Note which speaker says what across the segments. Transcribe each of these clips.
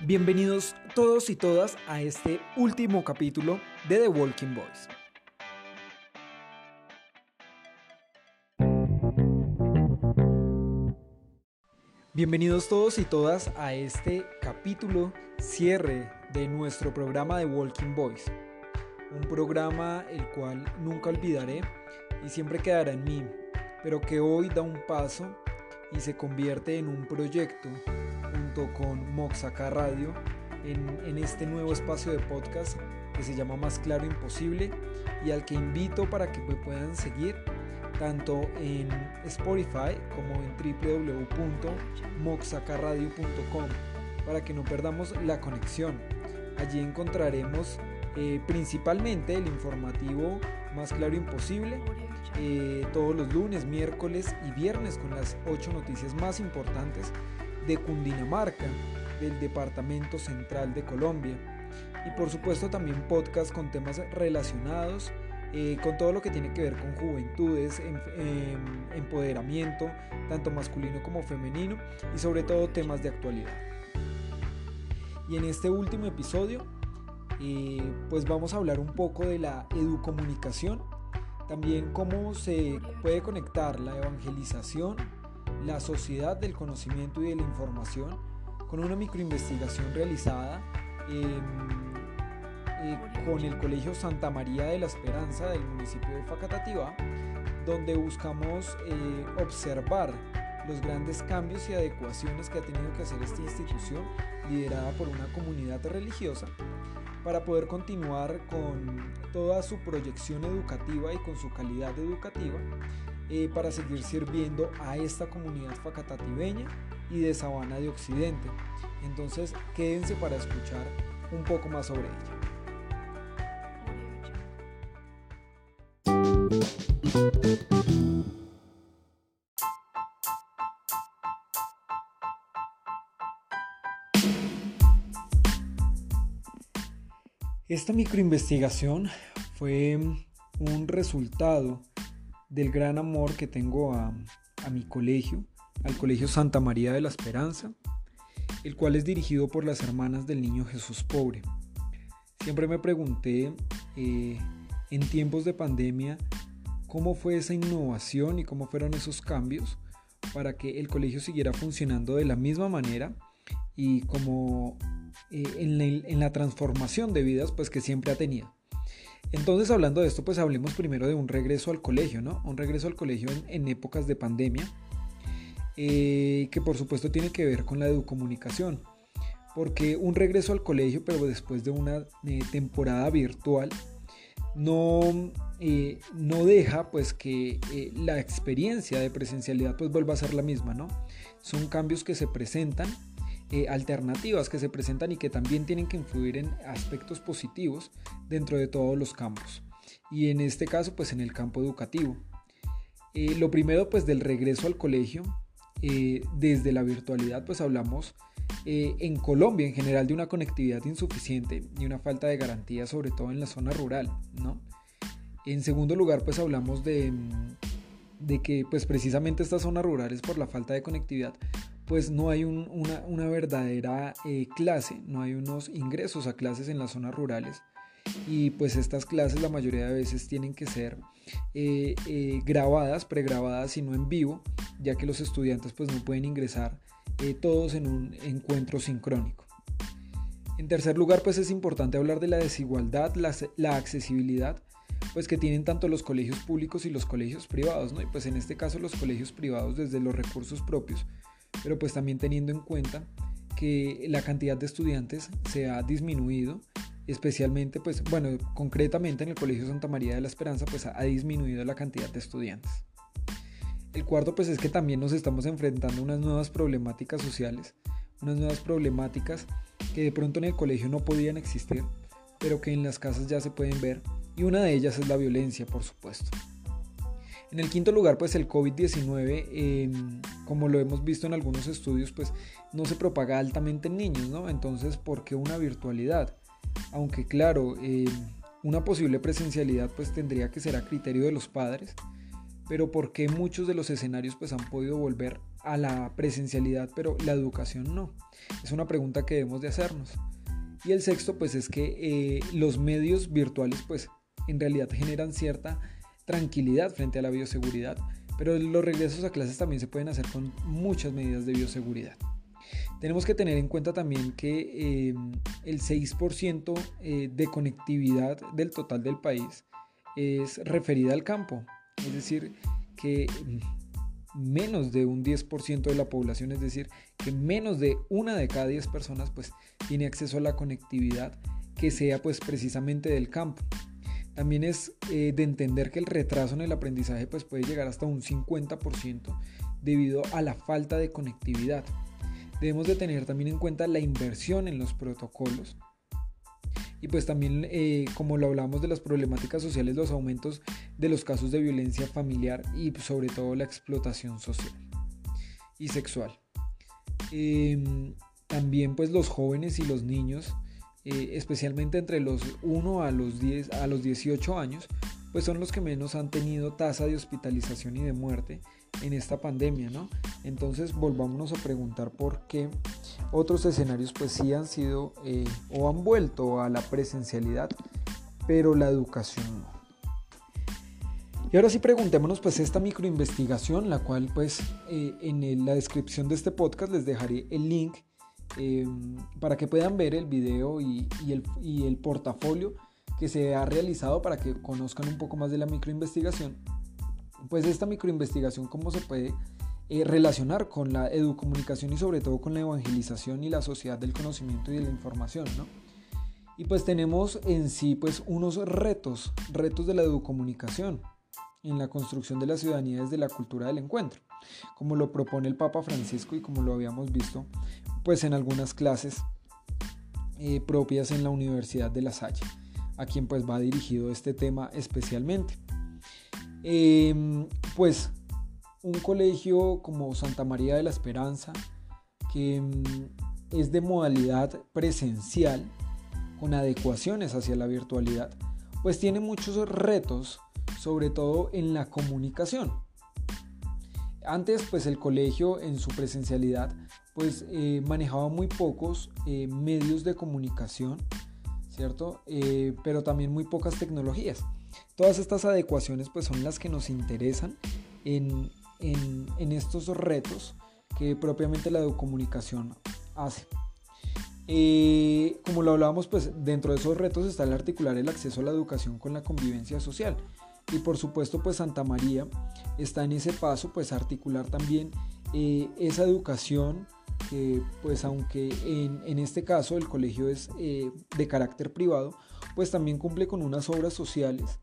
Speaker 1: Bienvenidos todos y todas a este último capítulo de The Walking Boys. Bienvenidos todos y todas a este capítulo cierre de nuestro programa de Walking Boys. Un programa el cual nunca olvidaré y siempre quedará en mí, pero que hoy da un paso y se convierte en un proyecto con Moxaca Radio en, este nuevo espacio de podcast que se llama Más Claro Imposible y al que invito para que me puedan seguir tanto en Spotify como en www.moxacaradio.com para que no perdamos la conexión. Allí encontraremos eh, principalmente el informativo más claro imposible eh, todos los lunes, miércoles y viernes con las ocho noticias más importantes de Cundinamarca, del Departamento Central de Colombia. Y por supuesto también podcast con temas relacionados eh, con todo lo que tiene que ver con juventudes, em, empoderamiento, tanto masculino como femenino, y sobre todo temas de actualidad. Y en este último episodio, eh, pues vamos a hablar un poco de la educomunicación, también cómo se puede conectar la evangelización, la sociedad del conocimiento y de la información con una microinvestigación realizada en eh, con el Colegio Santa María de la Esperanza del municipio de Facatativá, donde buscamos eh, observar los grandes cambios y adecuaciones que ha tenido que hacer esta institución liderada por una comunidad religiosa para poder continuar con toda su proyección educativa y con su calidad educativa eh, para seguir sirviendo a esta comunidad facatativeña y de Sabana de Occidente. Entonces quédense para escuchar un poco más sobre ella. Esta microinvestigación fue un resultado del gran amor que tengo a, mi colegio, al Colegio Santa María de la Esperanza, el cual es dirigido por las hermanas del Niño Jesús Pobre. Siempre me pregunté eh, en tiempos de pandemia cómo fue esa innovación y cómo fueron esos cambios para que el colegio siguiera funcionando de la misma manera y como eh, en, la, transformación de vidas pues que siempre ha tenido. Entonces hablando de esto pues hablemos primero de un regreso al colegio, ¿no? Un regreso al colegio en, épocas de pandemia eh, que por supuesto tiene que ver con la educomunicación porque un regreso al colegio pero después de una eh, temporada virtual no, eh, no deja pues que la experiencia de presencialidad pues vuelva a ser la misma, ¿no? Son cambios que se presentan, eh, alternativas que se presentan y que también tienen que influir en aspectos positivos dentro de todos los campos. Y en este caso pues en el campo educativo. lo primero pues del regreso al colegio, desde la virtualidad pues hablamos en Colombia en general de una conectividad insuficiente y una falta de garantía, sobre todo en la zona rural, ¿no? En segundo lugar, pues hablamos de, de que pues precisamente estas zonas rurales por la falta de conectividad pues no hay una, verdadera eh, clase, no hay unos ingresos a clases en las zonas rurales y pues estas clases la mayoría de veces tienen que ser eh, eh, grabadas, pregrabadas y no en vivo, ya que los estudiantes pues no pueden ingresar todos en un encuentro sincrónico. En tercer lugar pues es importante hablar de la desigualdad, la, la accesibilidad pues que tienen tanto los colegios públicos y los colegios privados, ¿no? Y pues en este caso los colegios privados desde los recursos propios, pero pues también teniendo en cuenta que la cantidad de estudiantes se ha disminuido, especialmente pues bueno, concretamente en el Colegio Santa María de la Esperanza pues ha disminuido la cantidad de estudiantes. El cuarto pues es que también nos estamos enfrentando a unas nuevas problemáticas sociales, unas nuevas problemáticas que de pronto en el colegio no podían existir, pero que en las casas ya se pueden ver y una de ellas es la violencia, por supuesto. En el quinto lugar, pues el COVID-19, em, como lo hemos visto en algunos estudios, pues no se propaga altamente en niños, ¿no? Entonces, ¿por qué una virtualidad? Aunque claro, em, una posible presencialidad pues tendría que ser a criterio de los padres, pero ¿por qué muchos de los escenarios pues han podido volver a la presencialidad, pero la educación no? Es una pregunta que debemos de hacernos. Y el sexto, pues es que eh, los medios virtuales, pues en realidad generan cierta tranquilidad frente a la bioseguridad, pero los regresos a clases también se pueden hacer con muchas medidas de bioseguridad. Tenemos que tener en cuenta también que em, el 6% eh, de conectividad del total del país es referida al campo, es decir, que menos de un 10% de la población, es decir, que menos de una de cada 10 personas pues tiene acceso a la conectividad que sea pues precisamente del campo. También es eh, de entender que el retraso en el aprendizaje pues puede llegar hasta un 50% debido a la falta de conectividad. Debemos de tener también en cuenta la inversión en los protocolos y pues también eh, como lo hablamos de las problemáticas sociales, los aumentos de los casos de violencia familiar y sobre todo la explotación social y sexual. Em, también pues los jóvenes y los niños, eh, especialmente entre los 1 a los, 10, a los 18 años, pues son los que menos han tenido tasa de hospitalización y de muerte en esta pandemia, ¿no? Entonces volvámonos a preguntar por qué otros escenarios pues sí han sido eh, o han vuelto a la presencialidad, pero la educación no. Y ahora sí preguntémonos pues esta microinvestigación, la cual pues eh, en la descripción de este podcast les dejaré el link em, para que puedan ver el video y, el, y el portafolio que se ha realizado para que conozcan un poco más de la microinvestigación pues esta microinvestigación, cómo se puede eh, relacionar con la educomunicación y sobre todo con la evangelización y la sociedad del conocimiento y de la información, ¿no? Y pues tenemos en sí pues unos retos, retos de la educomunicación en la construcción de la ciudadanía desde la cultura del encuentro, como lo propone el Papa Francisco y como lo habíamos visto pues en algunas clases eh, propias en la Universidad de La Salle, a quien pues va dirigido este tema especialmente. Em, pues un colegio como Santa María de la Esperanza, que em, es de modalidad presencial, con adecuaciones hacia la virtualidad, pues tiene muchos retos, sobre todo en la comunicación. Antes, pues el colegio en su presencialidad, pues eh, manejaba muy pocos eh, medios de comunicación, ¿cierto? Eh, pero también muy pocas tecnologías. Todas estas adecuaciones pues son las que nos interesan en, estos retos que propiamente la comunicación hace. Como lo hablábamos, pues dentro de esos retos está el articular el acceso a la educación con la convivencia social. Y por supuesto, pues Santa María está en ese paso, pues articular también eh, esa educación que, pues aunque en, este caso el colegio es eh, de carácter privado, pues también cumple con unas obras sociales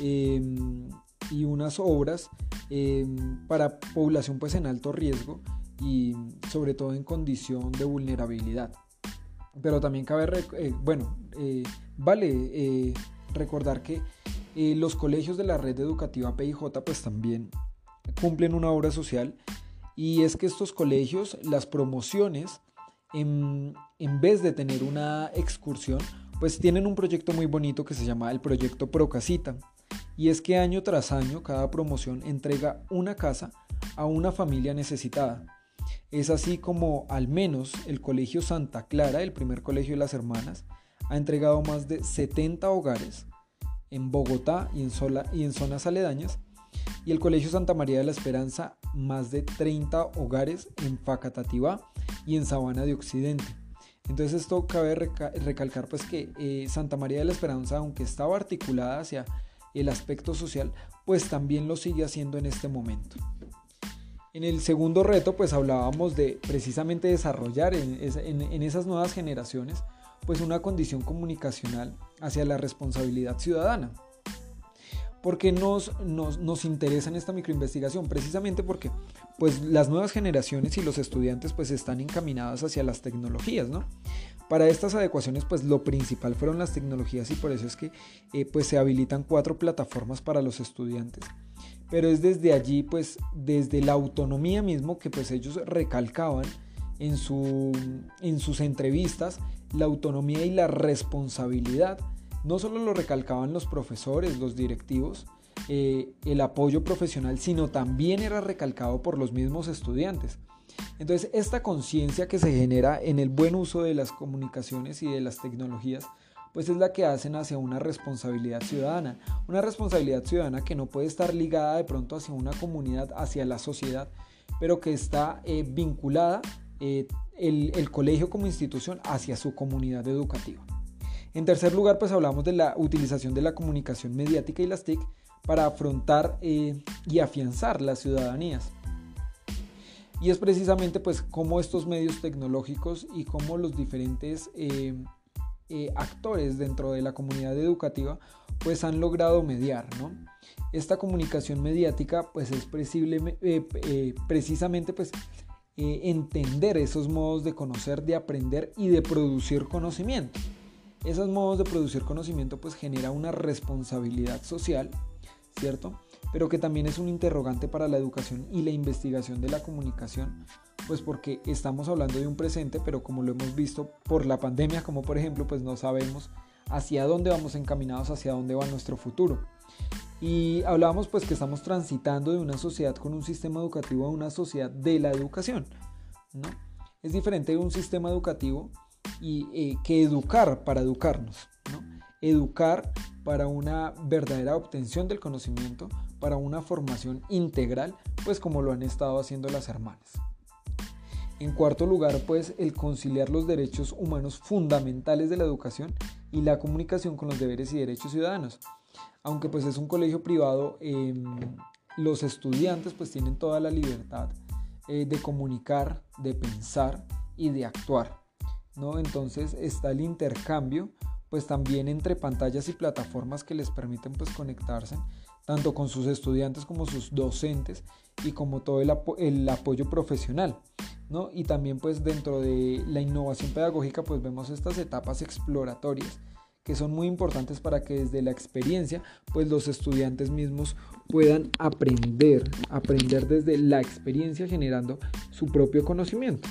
Speaker 1: Em, y unas obras em, para población pues en alto riesgo y sobre todo en condición de vulnerabilidad. Pero también cabe, eh, bueno, vale recordar que los colegios de la red educativa PIJ pues también cumplen una obra social y es que estos colegios, las promociones, en, en vez de tener una excursión, pues tienen un proyecto muy bonito que se llama el proyecto Procasita y es que año tras año cada promoción entrega una casa a una familia necesitada. Es así como al menos el Colegio Santa Clara, el primer colegio de las hermanas, ha entregado más de 70 hogares en Bogotá y en, y en zonas aledañas, y el Colegio Santa María de la Esperanza más de 30 hogares en Facatativá y en Sabana de Occidente. Entonces esto cabe recalcar pues que eh, Santa María de la Esperanza, aunque estaba articulada hacia el aspecto social, pues también lo sigue haciendo en este momento. En el segundo reto, pues hablábamos de precisamente desarrollar en, esas nuevas generaciones, pues una condición comunicacional hacia la responsabilidad ciudadana. ¿Por qué nos, nos, nos, interesa en esta microinvestigación? Precisamente porque pues, las nuevas generaciones y los estudiantes pues, están encaminadas hacia las tecnologías, ¿no? Para estas adecuaciones, pues lo principal fueron las tecnologías y por eso es que eh, pues, se habilitan cuatro plataformas para los estudiantes. Pero es desde allí, pues desde la autonomía mismo que pues ellos recalcaban en, su, en sus entrevistas, la autonomía y la responsabilidad. No solo lo recalcaban los profesores, los directivos, eh, el apoyo profesional, sino también era recalcado por los mismos estudiantes. Entonces, esta conciencia que se genera en el buen uso de las comunicaciones y de las tecnologías, pues es la que hacen hacia una responsabilidad ciudadana. Una responsabilidad ciudadana que no puede estar ligada de pronto hacia una comunidad, hacia la sociedad, pero que está eh, vinculada eh, el, colegio como institución hacia su comunidad educativa. En tercer lugar, pues hablamos de la utilización de la comunicación mediática y las TIC para afrontar eh, y afianzar las ciudadanías. Y es precisamente pues cómo estos medios tecnológicos y cómo los diferentes eh, actores dentro de la comunidad educativa pues han logrado mediar, ¿no? Esta comunicación mediática pues es precisamente pues entender esos modos de conocer, de aprender y de producir conocimiento. Esos modos de producir conocimiento pues genera una responsabilidad social, ¿cierto? Pero que también es un interrogante para la educación y la investigación de la comunicación, pues porque estamos hablando de un presente, pero como lo hemos visto por la pandemia, como por ejemplo, pues no sabemos hacia dónde vamos encaminados, hacia dónde va nuestro futuro. Y hablábamos pues que estamos transitando de una sociedad con un sistema educativo a una sociedad de la educación, ¿no? Es diferente de un sistema educativo y eh, que educar para educarnos, ¿no? Educar para una verdadera obtención del conocimiento, para una formación integral, pues como lo han estado haciendo las hermanas. En cuarto lugar, pues el conciliar los derechos humanos fundamentales de la educación y la comunicación con los deberes y derechos ciudadanos. Aunque pues es un colegio privado, em, los estudiantes pues tienen toda la libertad eh, de comunicar, de pensar y de actuar. ¿no? Entonces está el intercambio pues también entre pantallas y plataformas que les permiten pues conectarse tanto con sus estudiantes como sus docentes y como todo el, el apoyo profesional. ¿No? Y también pues dentro de la innovación pedagógica pues vemos estas etapas exploratorias que son muy importantes para que desde la experiencia pues los estudiantes mismos puedan aprender, aprender desde la experiencia generando su propio conocimiento.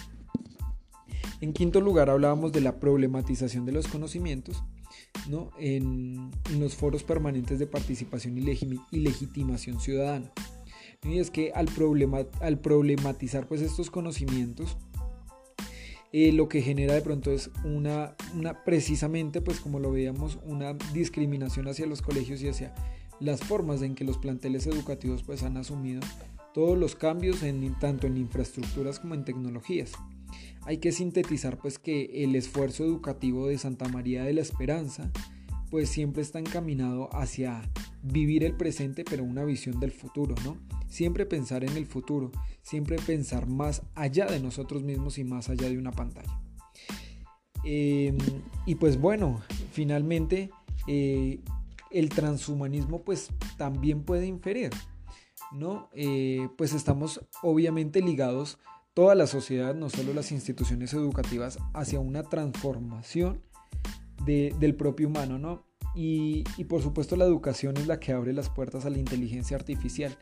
Speaker 1: En quinto lugar hablábamos de la problematización de los conocimientos ¿no? en, los foros permanentes de participación y, legitimación ciudadana. Y es que al, problematizar pues, estos conocimientos, eh, lo que genera de pronto es una, una, precisamente, pues como lo veíamos, una discriminación hacia los colegios y hacia las formas en que los planteles educativos pues, han asumido todos los cambios en, tanto en infraestructuras como en tecnologías. Hay que sintetizar pues que el esfuerzo educativo de Santa María de la Esperanza pues siempre está encaminado hacia vivir el presente pero una visión del futuro, ¿no? Siempre pensar en el futuro, siempre pensar más allá de nosotros mismos y más allá de una pantalla. Em, y pues bueno, finalmente eh, el transhumanismo pues también puede inferir, ¿no? Eh, pues estamos obviamente ligados toda la sociedad, no solo las instituciones educativas, hacia una transformación del propio humano, ¿no? Y, por supuesto la educación es la que abre las puertas a la inteligencia artificial,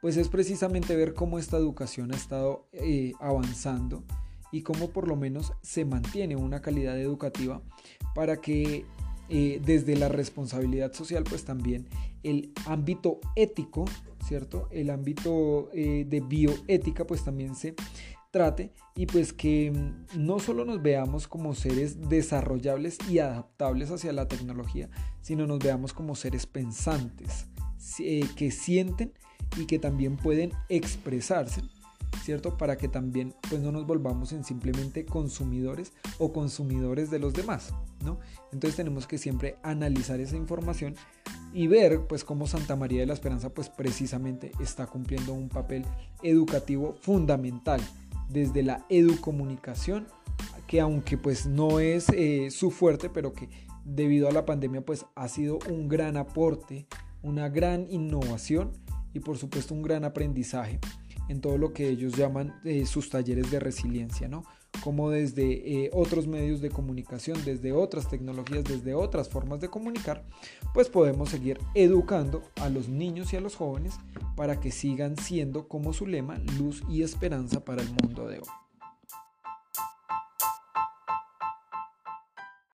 Speaker 1: pues es precisamente ver cómo esta educación ha estado eh, avanzando y cómo por lo menos se mantiene una calidad educativa para que eh, desde la responsabilidad social pues también el ámbito ético ¿cierto? El ámbito eh, de bioética pues también se trate y pues que mm, no solo nos veamos como seres desarrollables y adaptables hacia la tecnología, sino nos veamos como seres pensantes, eh, que sienten y que también pueden expresarse, ¿cierto? Para que también pues no nos volvamos en simplemente consumidores o consumidores de los demás, ¿no? Entonces tenemos que siempre analizar esa información y ver pues cómo Santa María de la Esperanza pues precisamente está cumpliendo un papel educativo fundamental desde la educomunicación que aunque pues no es eh, su fuerte pero que debido a la pandemia pues ha sido un gran aporte una gran innovación y por supuesto un gran aprendizaje en todo lo que ellos llaman eh, sus talleres de resiliencia no como desde eh, otros medios de comunicación, desde otras tecnologías, desde otras formas de comunicar, pues podemos seguir educando a los niños y a los jóvenes para que sigan siendo como su lema luz y esperanza para el mundo de hoy.